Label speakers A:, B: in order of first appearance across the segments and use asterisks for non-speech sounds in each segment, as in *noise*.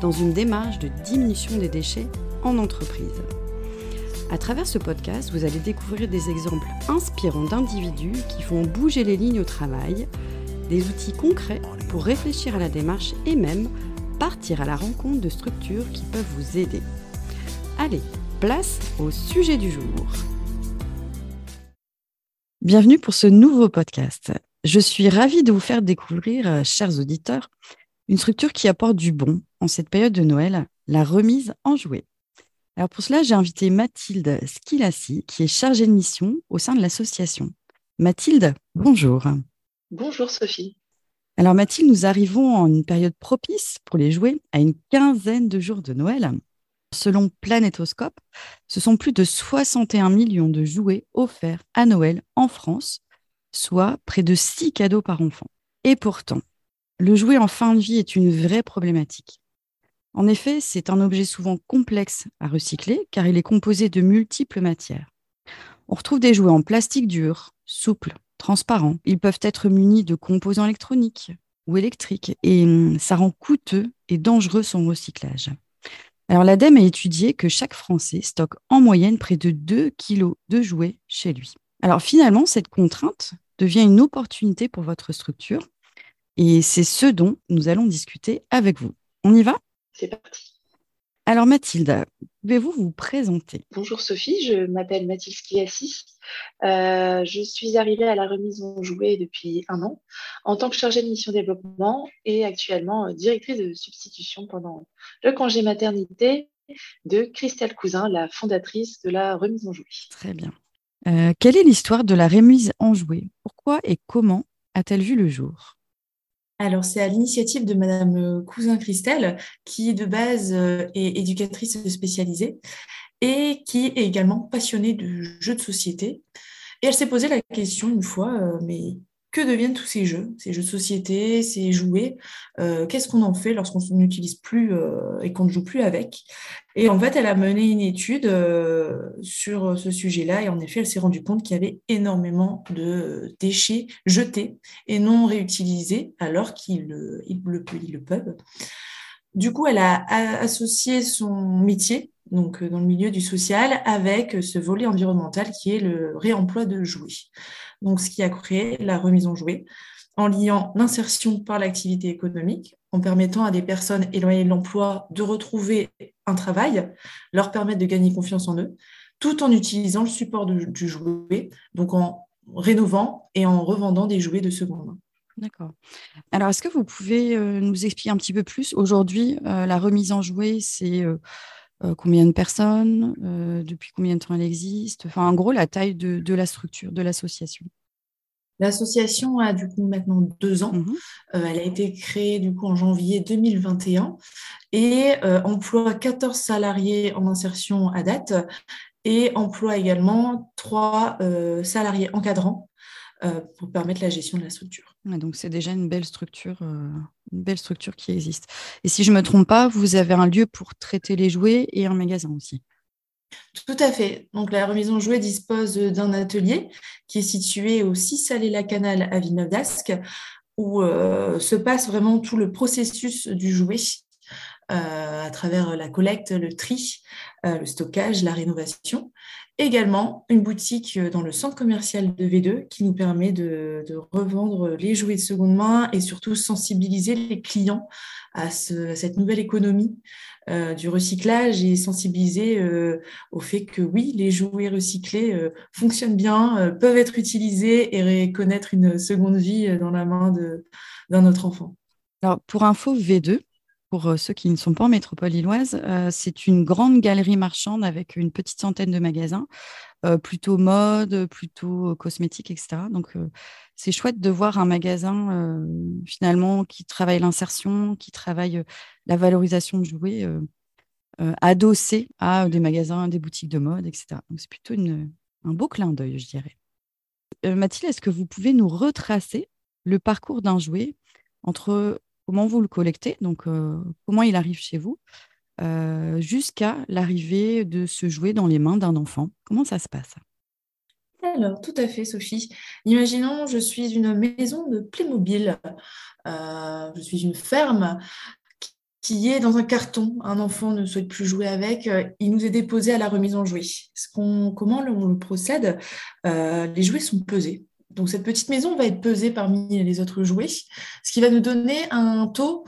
A: dans une démarche de diminution des déchets en entreprise. À travers ce podcast, vous allez découvrir des exemples inspirants d'individus qui font bouger les lignes au travail, des outils concrets pour réfléchir à la démarche et même partir à la rencontre de structures qui peuvent vous aider. Allez, place au sujet du jour. Bienvenue pour ce nouveau podcast. Je suis ravie de vous faire découvrir, euh, chers auditeurs, une structure qui apporte du bon en cette période de Noël, la remise en jouets. Alors pour cela, j'ai invité Mathilde Schilassi, qui est chargée de mission au sein de l'association. Mathilde, bonjour.
B: Bonjour Sophie.
A: Alors Mathilde, nous arrivons en une période propice pour les jouets, à une quinzaine de jours de Noël. Selon Planétoscope, ce sont plus de 61 millions de jouets offerts à Noël en France, soit près de 6 cadeaux par enfant. Et pourtant, le jouet en fin de vie est une vraie problématique. En effet, c'est un objet souvent complexe à recycler car il est composé de multiples matières. On retrouve des jouets en plastique dur, souple, transparent. Ils peuvent être munis de composants électroniques ou électriques et hum, ça rend coûteux et dangereux son recyclage. Alors l'ADEME a étudié que chaque Français stocke en moyenne près de 2 kilos de jouets chez lui. Alors finalement, cette contrainte devient une opportunité pour votre structure et c'est ce dont nous allons discuter avec vous. On y va?
B: C'est parti.
A: Alors Mathilde, pouvez-vous vous présenter?
B: Bonjour Sophie, je m'appelle Mathilde Skiassi. Euh, je suis arrivée à la remise en jouets depuis un an en tant que chargée de mission développement et actuellement euh, directrice de substitution pendant le congé maternité de Christelle Cousin, la fondatrice de la remise en jouets.
A: Très bien. Euh, quelle est l'histoire de la remise en jouets Pourquoi et comment a-t-elle vu le jour?
C: Alors, c'est à l'initiative de Madame euh, Cousin Christelle, qui de base euh, est éducatrice spécialisée et qui est également passionnée de jeux de société. Et elle s'est posé la question une fois, euh, mais que deviennent tous ces jeux, ces jeux de société, ces jouets euh, Qu'est-ce qu'on en fait lorsqu'on n'utilise plus euh, et qu'on ne joue plus avec Et en fait, elle a mené une étude euh, sur ce sujet-là et en effet, elle s'est rendue compte qu'il y avait énormément de déchets jetés et non réutilisés alors qu'ils le, le, peuvent. Du coup, elle a associé son métier, donc dans le milieu du social, avec ce volet environnemental qui est le réemploi de jouets donc ce qui a créé la remise en jouet, en liant l'insertion par l'activité économique, en permettant à des personnes éloignées de l'emploi de retrouver un travail, leur permettre de gagner confiance en eux, tout en utilisant le support du jouet, donc en rénovant et en revendant des jouets de seconde main.
A: D'accord. Alors, est-ce que vous pouvez euh, nous expliquer un petit peu plus Aujourd'hui, euh, la remise en jouet, c'est euh, combien de personnes Depuis combien de temps elle existe? Enfin, en gros, la taille de la structure, de l'association.
C: L'association a du coup maintenant deux ans. Mhm. Euh, elle a été créée du coup en janvier 2021 et euh, emploie 14 salariés en insertion à date et emploie également trois euh, salariés encadrants pour permettre la gestion de la structure.
A: donc c'est déjà une belle structure, une belle structure qui existe. Et si je me trompe pas, vous avez un lieu pour traiter les jouets et un magasin aussi.
C: Tout à fait. Donc, la remise en jouet dispose d'un atelier qui est situé au 6 allées la Canal à Villeneuve d'Ascq, où euh, se passe vraiment tout le processus du jouet euh, à travers la collecte, le tri, euh, le stockage, la rénovation. Également, une boutique dans le centre commercial de V2 qui nous permet de, revendre les jouets de seconde main et surtout sensibiliser les clients à, cette nouvelle économie euh, du recyclage et sensibiliser euh, au fait que oui, les jouets recyclés euh, fonctionnent bien, peuvent être utilisés et connaître une seconde vie dans la main d'un autre enfant.
A: Alors, pour info, V2, pour euh, ceux qui ne sont pas en métropole lilloise, euh, c'est une grande galerie marchande avec une petite centaine de magasins, euh, plutôt mode, plutôt cosmétique, etc. Donc, c'est chouette de voir un magasin finalement qui travaille l'insertion, qui travaille la valorisation de jouets. adossés à des magasins, des boutiques de mode, etc. Donc, c'est plutôt un beau clin d'œil, je dirais. Mathilde, est-ce que vous pouvez nous retracer le parcours d'un jouet entre comment vous le collectez, donc comment il arrive chez vous, jusqu'à l'arrivée de ce jouet dans les mains d'un enfant Comment ça se passe?
C: Alors, tout à fait, Sophie. Imaginons, je suis une maison de Playmobil. Euh, je suis une ferme qui est dans un carton. Un enfant ne souhaite plus jouer avec. Euh, il nous est déposé à la remise en jouet. comment on le procède euh, Les jouets sont pesés. Donc, cette petite maison va être pesée parmi les autres jouets, ce qui va nous donner un taux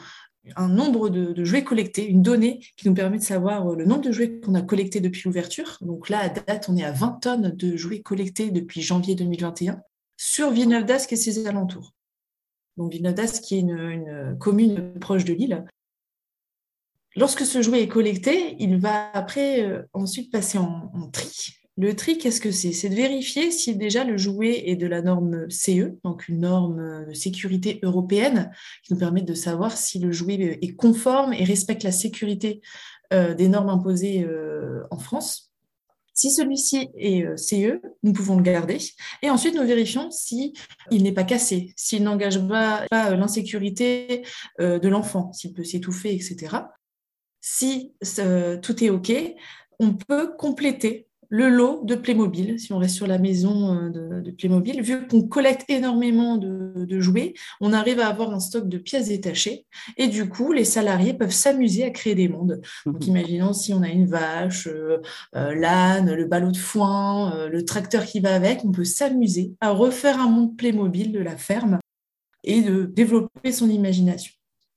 C: un nombre de, jouets collectés, une donnée qui nous permet de savoir euh, le nombre de jouets qu'on a collectés depuis l'ouverture. Donc là, à date, on est à 20 tonnes de jouets collectés depuis janvier 2021 sur Villeneuve d'Ascq et ses alentours. Donc Villeneuve d'Ascq qui est une, commune proche de Lille. Lorsque ce jouet est collecté, il va après euh, ensuite passer en tri le tri, qu'est-ce que c'est? C'est de vérifier si déjà le jouet est de la norme CE, donc une norme de sécurité européenne, qui nous permet de savoir si le jouet est conforme et respecte la sécurité euh, des normes imposées euh, en France. Si celui-ci est euh, CE, nous pouvons le garder. Et ensuite, nous vérifions s'il il n'est pas cassé, s'il n'engage pas l'insécurité de l'enfant, s'il peut s'étouffer, etc. Si tout est OK, on peut compléter le lot de Playmobil, si on reste sur la maison euh, de, Playmobil, vu qu'on collecte énormément de, jouets, on arrive à avoir un stock de pièces détachées et du coup, les salariés peuvent s'amuser à créer des mondes. Donc, mhm. imaginons si on a une vache, euh, euh, l'âne, le ballot de foin, le tracteur qui va avec, on peut s'amuser à refaire un monde Playmobil de la ferme et de développer son imagination.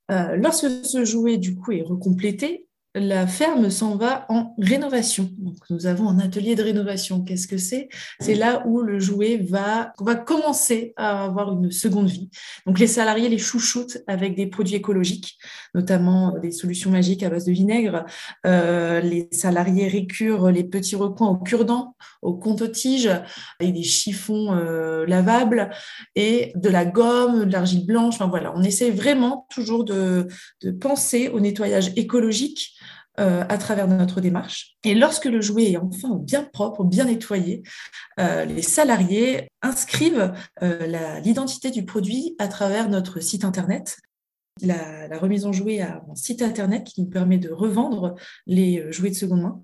C: lorsque ce jouet, du coup, est recomplété, la ferme s'en va en rénovation. Donc, nous avons un atelier de rénovation. Qu'est-ce que c'est? C'est là où le jouet va, va commencer à avoir une seconde vie. Donc, les salariés les chouchoutent avec des produits écologiques, notamment des solutions magiques à base de vinaigre. Euh, les salariés récurent les petits recoins au cure-dent, au compte-tige, avec des chiffons euh, lavables et de la gomme, de l'argile blanche. Enfin, voilà, on essaie vraiment toujours de penser au nettoyage écologique euh, à travers notre démarche. Et lorsque le jouet est enfin bien propre, bien nettoyé, euh, les salariés inscrivent euh, l'identité du produit à travers notre site Internet. La, remise en jouet a un site Internet qui nous permet de revendre les jouets de seconde main.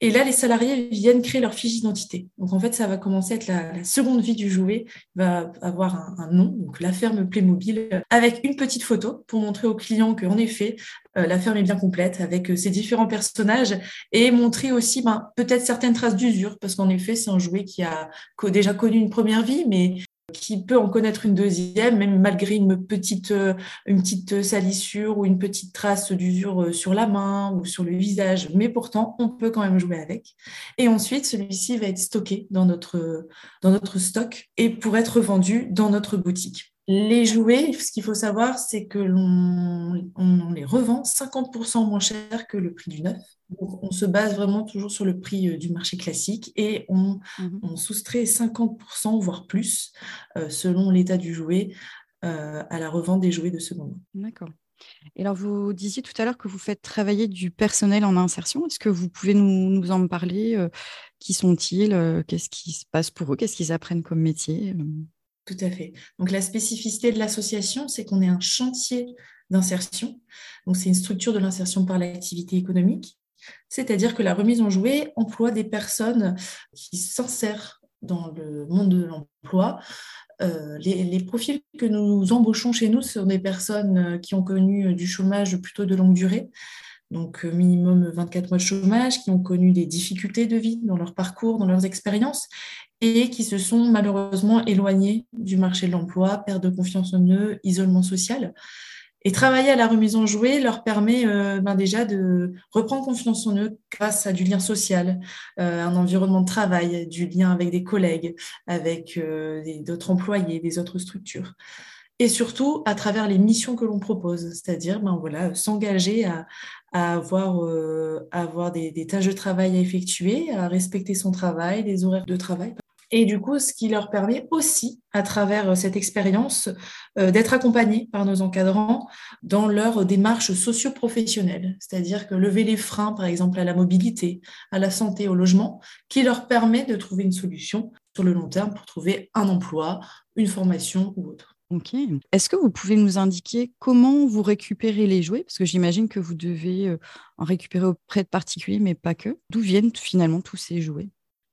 C: Et là, les salariés viennent créer leur fiche d'identité. Donc, en fait, ça va commencer à être la, seconde vie du jouet. Il va avoir un, nom, donc la ferme Playmobil, avec une petite photo pour montrer aux clients qu'en effet, euh, la ferme est bien complète avec euh, ses différents personnages et montrer aussi ben, peut-être certaines traces d'usure, parce qu'en effet, c'est un jouet qui a déjà connu une première vie, mais qui peut en connaître une deuxième, même malgré une petite, euh, une petite salissure ou une petite trace d'usure euh, sur la main ou sur le visage. Mais pourtant, on peut quand même jouer avec. Et ensuite, celui-ci va être stocké dans notre, dans notre stock et pour être vendu dans notre boutique. Les jouets, ce qu'il faut savoir, c'est que l'on on les revend 50% moins cher que le prix du neuf on se base vraiment toujours sur le prix euh, du marché classique et on, mhm. soustrait 50%, voire plus, euh, selon l'état du jouet, euh, à la revente des jouets de seconde
A: main. D'accord. Et alors, vous disiez tout à l'heure que vous faites travailler du personnel en insertion. Est-ce que vous pouvez nous, en parler? Qui sont-ils? Qu'est-ce qui se passe pour eux? Qu'est-ce qu'ils apprennent comme métier?
C: Tout à fait. Donc, la spécificité de l'association, c'est qu'on est un chantier d'insertion. Donc, c'est une structure de l'insertion par l'activité économique c'est-à-dire que la remise en jouet emploie des personnes qui s'insèrent dans le monde de l'emploi. Euh, les, profils que nous embauchons chez nous sont des personnes euh, qui ont connu du chômage plutôt de longue durée, donc euh, minimum 24 mois de chômage, qui ont connu des difficultés de vie dans leur parcours, dans leurs expériences, et qui se sont malheureusement éloignés du marché de l'emploi, perte de confiance en eux, isolement social. Et travailler à la remise en jouet leur permet euh, ben déjà de reprendre confiance en eux grâce à du lien social, euh, un environnement de travail, du lien avec des collègues, avec d'autres employés, des autres structures. Et surtout à travers les missions que l'on propose, c'est-à-dire ben voilà, s'engager à, à, avoir, avoir des, des, tâches de travail à effectuer, à respecter son travail, des horaires de travail. Et du coup, ce qui leur permet aussi, à travers cette expérience, d'être accompagnés par nos encadrants dans leur démarche socio-professionnelle, c'est-à-dire que lever les freins, par exemple, à la mobilité, à la santé, au logement, qui leur permet de trouver une solution sur le long terme pour trouver un emploi, une formation ou autre.
A: Ok. Est-ce que vous pouvez nous indiquer comment vous récupérez les jouets? Parce que j'imagine que vous devez euh, en récupérer auprès de particuliers, mais pas que. D'où viennent finalement tous ces jouets?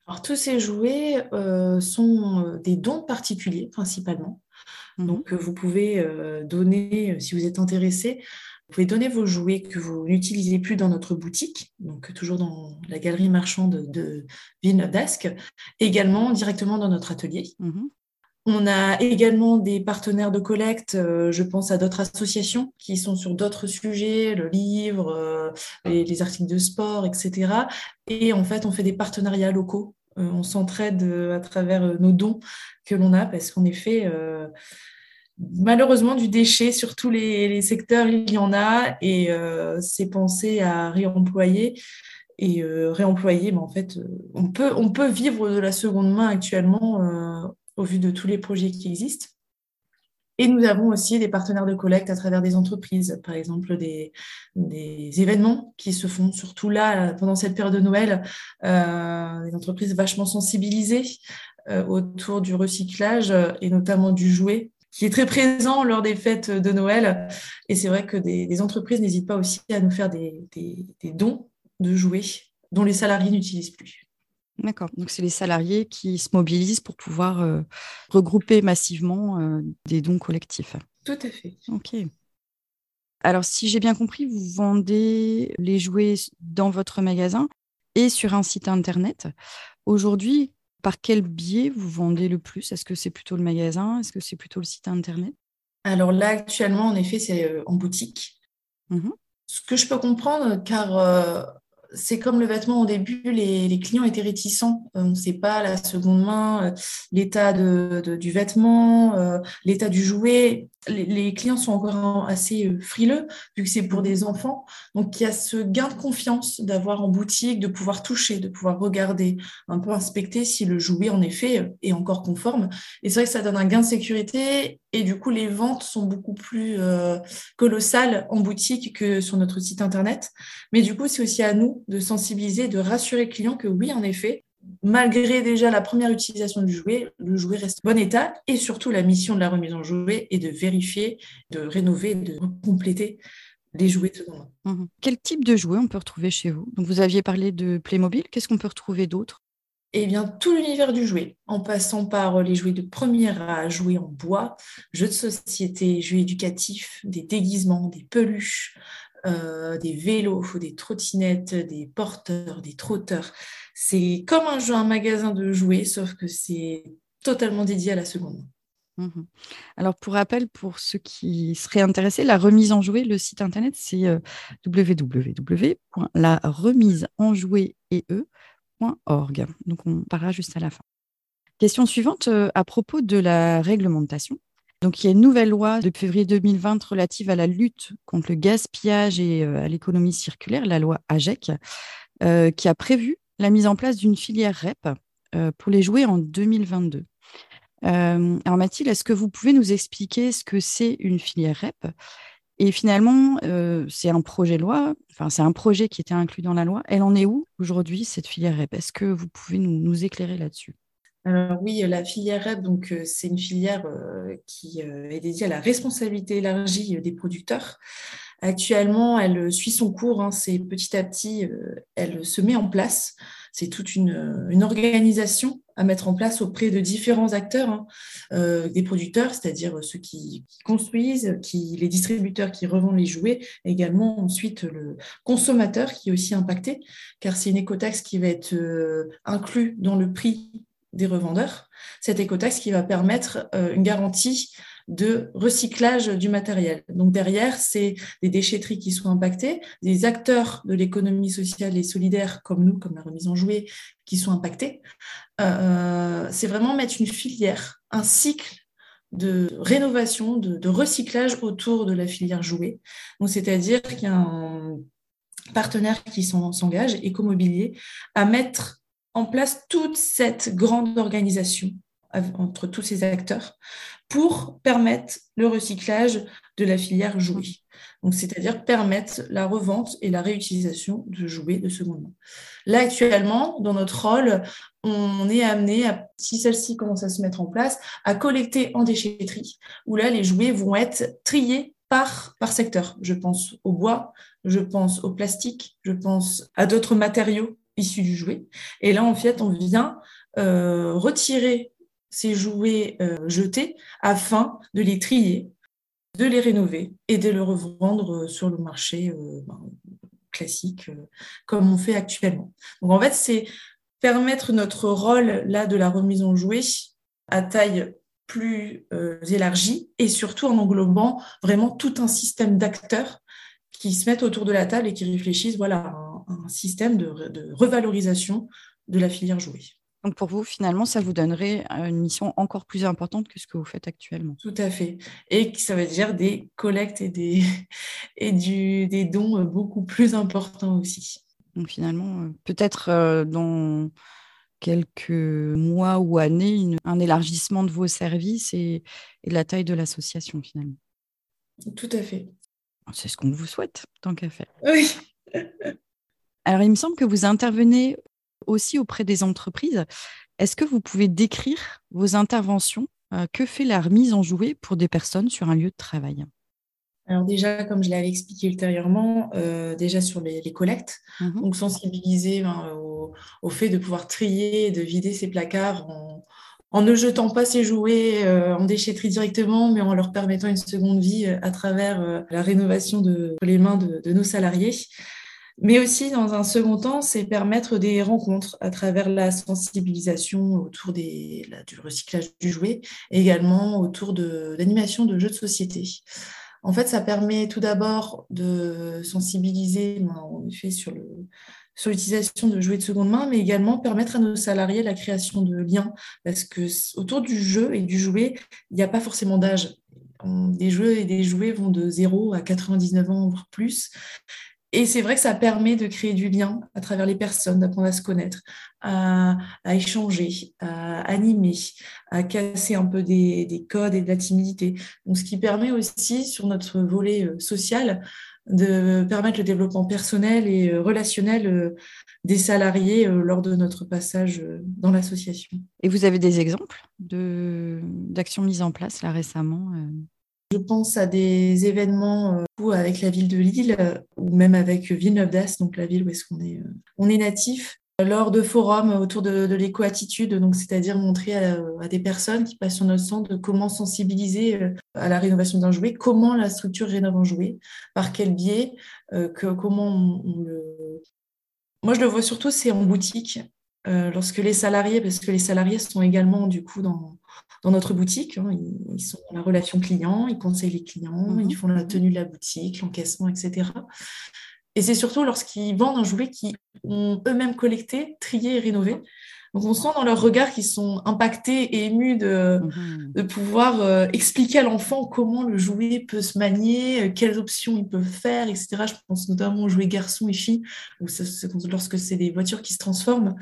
C: Alors, tous ces jouets euh, sont euh, des dons particuliers principalement. Mmh Donc, vous pouvez donner, si vous êtes intéressé, vous pouvez donner vos jouets que vous n'utilisez plus dans notre boutique, donc toujours dans la galerie marchande de Villeneuve d'Ascq, également directement dans notre atelier. Mmh on a également des partenaires de collecte, euh, je pense à d'autres associations qui sont sur d'autres sujets, le livre, euh, les, articles de sport, etc. Et en fait, on fait des partenariats locaux. Euh, on s'entraide à travers nos dons que l'on a parce qu'en effet, malheureusement, du déchet sur tous les, secteurs, il y en a et c'est pensé à réemployer et réemployer, mais en fait, on peut vivre de la seconde main actuellement au vu de tous les projets qui existent. Et nous avons aussi des partenaires de collecte à travers des entreprises, par exemple des, événements qui se font surtout là, pendant cette période de Noël, euh, des entreprises vachement sensibilisées euh, autour du recyclage et notamment du jouet, qui est très présent lors des fêtes de Noël. Et c'est vrai que des, entreprises n'hésitent pas aussi à nous faire des dons de jouets dont les salariés n'utilisent plus.
A: D'accord. Donc, c'est les salariés qui se mobilisent pour pouvoir euh, regrouper massivement euh, des dons collectifs.
C: Tout à fait.
A: OK. Alors, si j'ai bien compris, vous vendez les jouets dans votre magasin et sur un site internet. Aujourd'hui, par quel biais vous vendez le plus? Est-ce que c'est plutôt le magasin? Est-ce que c'est plutôt le site internet?
C: Alors là, actuellement, en effet, c'est euh, en boutique. Mmh Ce que je peux comprendre, car c'est comme le vêtement au début, les, clients étaient réticents. Euh, on ne sait pas la seconde main, euh, l'état du vêtement, euh, l'état du jouet. Les, clients sont encore assez frileux vu que c'est pour des enfants. Donc il y a ce gain de confiance d'avoir en boutique, de pouvoir toucher, de pouvoir regarder, un peu inspecter si le jouet en effet est encore conforme. Et c'est vrai que ça donne un gain de sécurité et du coup les ventes sont beaucoup plus colossales en boutique que sur notre site internet. Mais du coup c'est aussi à nous de sensibiliser, de rassurer le client que oui, en effet, malgré déjà la première utilisation du jouet, le jouet reste en bon état. Et surtout, la mission de la remise en jouet est de vérifier, de rénover, de compléter les jouets de seconde
A: main. Quel type de jouet on peut retrouver chez vous? Donc, Vous aviez parlé de Playmobil. Qu'est-ce qu'on peut retrouver d'autre?
C: Eh bien, tout l'univers du jouet, en passant par les jouets de première à jouets en bois, jeux de société, jeux éducatifs, des déguisements, des peluches, euh, des vélos, des trottinettes, des porteurs, des trotteurs. C'est comme un jeu, un magasin de jouets, sauf que c'est totalement dédié à la seconde.
A: Mhm. Alors, pour rappel, pour ceux qui seraient intéressés, la remise en jouet, le site internet, c'est euh, www.laremisesenjouet.org. Donc, on parlera juste à la fin. Question suivante euh, à propos de la réglementation. Donc, il y a une nouvelle loi de février 2020 relative à la lutte contre le gaspillage et euh, à l'économie circulaire, la loi AGEC, euh, qui a prévu la mise en place d'une filière REP euh, pour les jouets en 2022. alors Mathilde, est-ce que vous pouvez nous expliquer ce que c'est une filière REP? Et finalement, c'est un projet loi, enfin c'est un projet qui était inclus dans la loi. Elle en est où aujourd'hui cette filière REP? Est-ce que vous pouvez nous éclairer là-dessus?
C: Alors oui, la filière REP, donc euh, c'est une filière euh, qui euh, est dédiée à la responsabilité élargie des producteurs. Actuellement, elle suit son cours. Hein, c'est petit à petit, elle se met en place. C'est toute une, organisation à mettre en place auprès de différents acteurs, hein, des producteurs, c'est-à-dire ceux qui, construisent, qui, les distributeurs qui revendent les jouets, également ensuite le consommateur qui est aussi impacté, car c'est une écotaxe qui va être inclue dans le prix des revendeurs, cette écotaxe qui va permettre euh, une garantie de recyclage du matériel. Donc derrière, c'est des déchetteries qui sont impactées, des acteurs de l'économie sociale et solidaire comme nous, comme la remise en jouet, qui sont impactés. Euh, c'est vraiment mettre une filière, un cycle de rénovation, de, recyclage autour de la filière jouet. Donc c'est-à-dire qu'il y a un partenaire qui s'engage, Écomobilier, à mettre en place toute cette grande organisation entre tous ces acteurs pour permettre le recyclage de la filière jouets. Donc, c'est-à-dire permettre la revente et la réutilisation de jouets de seconde main. Là, actuellement, dans notre rôle, on est amené, à, si celle-ci commence à se mettre en place, à collecter en déchetterie, où là, les jouets vont être triés par, par secteur. Je pense au bois, je pense au plastique, je pense à d'autres matériaux issus du jouet. Et là, en fait, on vient euh, retirer ces jouets euh, jetés afin de les trier, de les rénover et de les revendre euh, sur le marché ben, classique comme on fait actuellement. Donc en fait, c'est permettre notre rôle là de la remise en jouet à taille plus élargie et surtout en englobant vraiment tout un système d'acteurs qui se mettent autour de la table et qui réfléchissent voilà, à un, système de, revalorisation de la filière jouet.
A: Donc pour vous, finalement, ça vous donnerait une mission encore plus importante que ce que vous faites actuellement.
C: Tout à fait. Et ça veut dire des collectes et des, *laughs* et du, des dons beaucoup plus importants aussi.
A: Donc finalement, euh, peut-être euh, dans quelques mois ou années, un élargissement de vos services et, et de la taille de l'association finalement.
C: Tout à fait.
A: C'est ce qu'on vous souhaite, tant qu'à faire.
C: Oui.
A: Alors, il me semble que vous intervenez aussi auprès des entreprises. Est-ce que vous pouvez décrire vos interventions euh, Que fait la remise en jouet pour des personnes sur un lieu de travail?
C: Alors déjà, comme je l'avais expliqué ultérieurement, euh, déjà sur les, collectes, mmh donc sensibiliser ben, au, fait de pouvoir trier, de vider ses placards en, en ne jetant pas ces jouets euh, en déchetterie directement, mais en leur permettant une seconde vie à travers euh, la rénovation de les mains de, nos salariés. Mais aussi, dans un second temps, c'est permettre des rencontres à travers la sensibilisation autour du recyclage du jouet et également autour de l'animation de jeux de société. En fait, ça permet tout d'abord de sensibiliser, ben, en effet, sur sur l'utilisation de jouets de seconde main, mais également permettre à nos salariés la création de liens, parce que autour du jeu et du jouet, il n'y a pas forcément d'âge. Des jeux et des jouets vont de 0 à 99 ans, voire plus. Et c'est vrai que ça permet de créer du lien à travers les personnes, d'apprendre à se connaître, à, échanger, à animer, à casser un peu des, des, codes et de la timidité. Donc, ce qui permet aussi, sur notre volet euh, social, de permettre le développement personnel et euh, relationnel euh, des salariés lors de notre passage dans l'association.
A: Et vous avez des exemples d'actions mises en place là récemment
C: Je pense à des événements avec la ville de Lille ou même avec Villeneuve d'Ascq, donc la ville où est-ce qu'on est, on est natif, lors de forums autour de, de l'éco-attitude, c'est-à-dire montrer à, des personnes qui passent sur notre centre comment sensibiliser euh, à la rénovation d'un jouet, comment la structure rénove un jouet, par quel biais, euh, que, comment on, le... Moi, je le vois surtout, c'est en boutique, euh, lorsque les salariés, parce que les salariés sont également du coup dans, dans notre boutique, hein, ils, sont dans la relation client, ils conseillent les clients, mmh ils font la tenue de la boutique, l'encaissement, etc. Et c'est surtout lorsqu'ils vendent un jouet qu'ils ont eux-mêmes collecté, trié et rénové. Donc on sent dans leur regard qu'ils sont impactés et émus de, mhm. de pouvoir euh, expliquer à l'enfant comment le jouet peut se manier, euh, quelles options ils peuvent faire, etc. Je pense notamment aux jouets garçons et filles, ou lorsque c'est des voitures qui se transforment.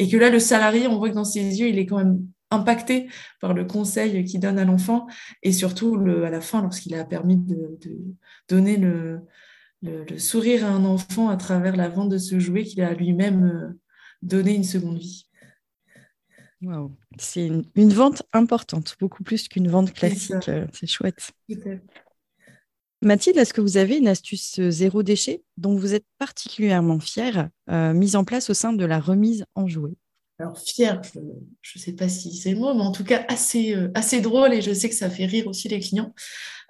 C: Et que là, le salarié, on voit que dans ses yeux, il est quand même impacté par le conseil qu'il donne à l'enfant. Et surtout, le, à la fin, lorsqu'il a permis de, de donner le, le, sourire à un enfant à travers la vente de ce jouet qu'il a lui-même euh, donné une seconde vie.
A: C'est une, vente importante, beaucoup plus qu'une vente classique. C'est euh, chouette. Mathilde, est-ce que vous avez une astuce euh, zéro déchet dont vous êtes particulièrement fière, mise en place au sein de la remise en jouet?
C: Alors fière, je ne sais pas si c'est le mot, mais en tout cas assez, assez drôle et je sais que ça fait rire aussi les clients.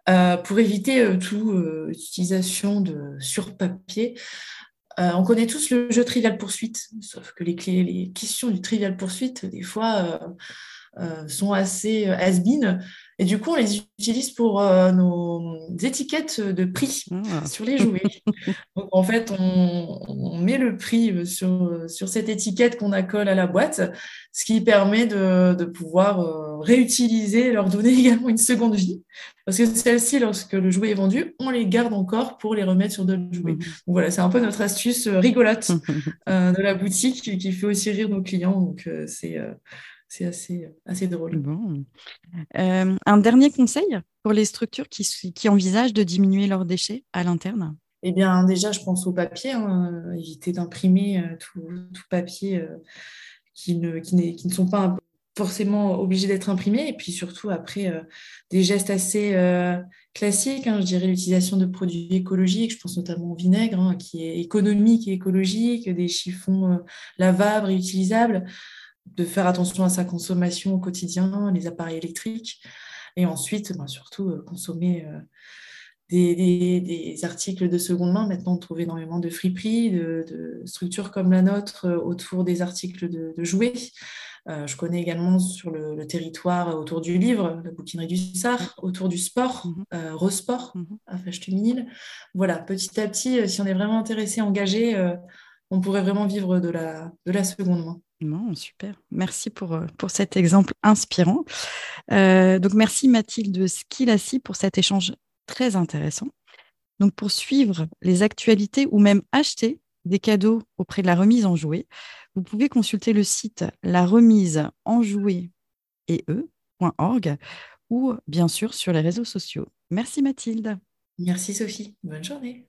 C: Euh, pour éviter euh, toute euh, utilisation de sur-papier. on connaît tous le jeu Trivial Poursuite, sauf que les, les questions du Trivial Poursuite, des fois, sont assez has-been. Et du coup, on les utilise pour nos étiquettes de prix ah. sur les jouets. *laughs* Donc, en fait, on, met met le prix sur, sur cette étiquette qu'on accole à la boîte, ce qui permet de, de pouvoir réutiliser, leur donner *laughs* également une seconde vie. Parce que celles-ci, lorsque le jouet est vendu, on les garde encore pour les remettre sur d'autres jouets. Mmh. Donc voilà, c'est un peu notre astuce rigolote *laughs* de la boutique qui fait aussi rire nos clients. Donc c'est c'est assez, assez drôle.
A: Bon. Euh, un dernier conseil pour les structures qui, qui envisagent de diminuer leurs déchets à l'interne?
C: Eh bien, déjà, je pense au papier. Hein, éviter d'imprimer euh, tout, tout, papier euh, qui, ne, qui, qui, ne sont pas forcément obligés d'être imprimés. Et puis surtout, après, des gestes assez classiques. Hein, je dirais l'utilisation de produits écologiques. Je pense notamment au vinaigre, hein, qui est économique et écologique, des chiffons lavables, réutilisables de faire attention à sa consommation au quotidien, les appareils électriques, et ensuite, ben, surtout, euh, consommer euh, des, articles de seconde main. Maintenant, on trouve énormément de friperies, de, structures comme la nôtre euh, autour des articles de, jouets. je connais également sur le, territoire autour du livre, la bouquinerie du SAR, autour du sport, mmh. Resport, mmh. à Fâche-Tuminil. Voilà, petit à petit, si on est vraiment intéressé, engagé, on pourrait vraiment vivre de la, de la seconde main.
A: Non, super. Merci pour, euh, pour cet exemple inspirant. Euh, donc, merci Mathilde Skilassi pour cet échange très intéressant. Donc, pour suivre les actualités ou même acheter des cadeaux auprès de la remise en jouets, vous pouvez consulter le site la remise en et e.org ou bien sûr sur les réseaux sociaux. Merci Mathilde.
C: Merci Sophie. Bonne journée.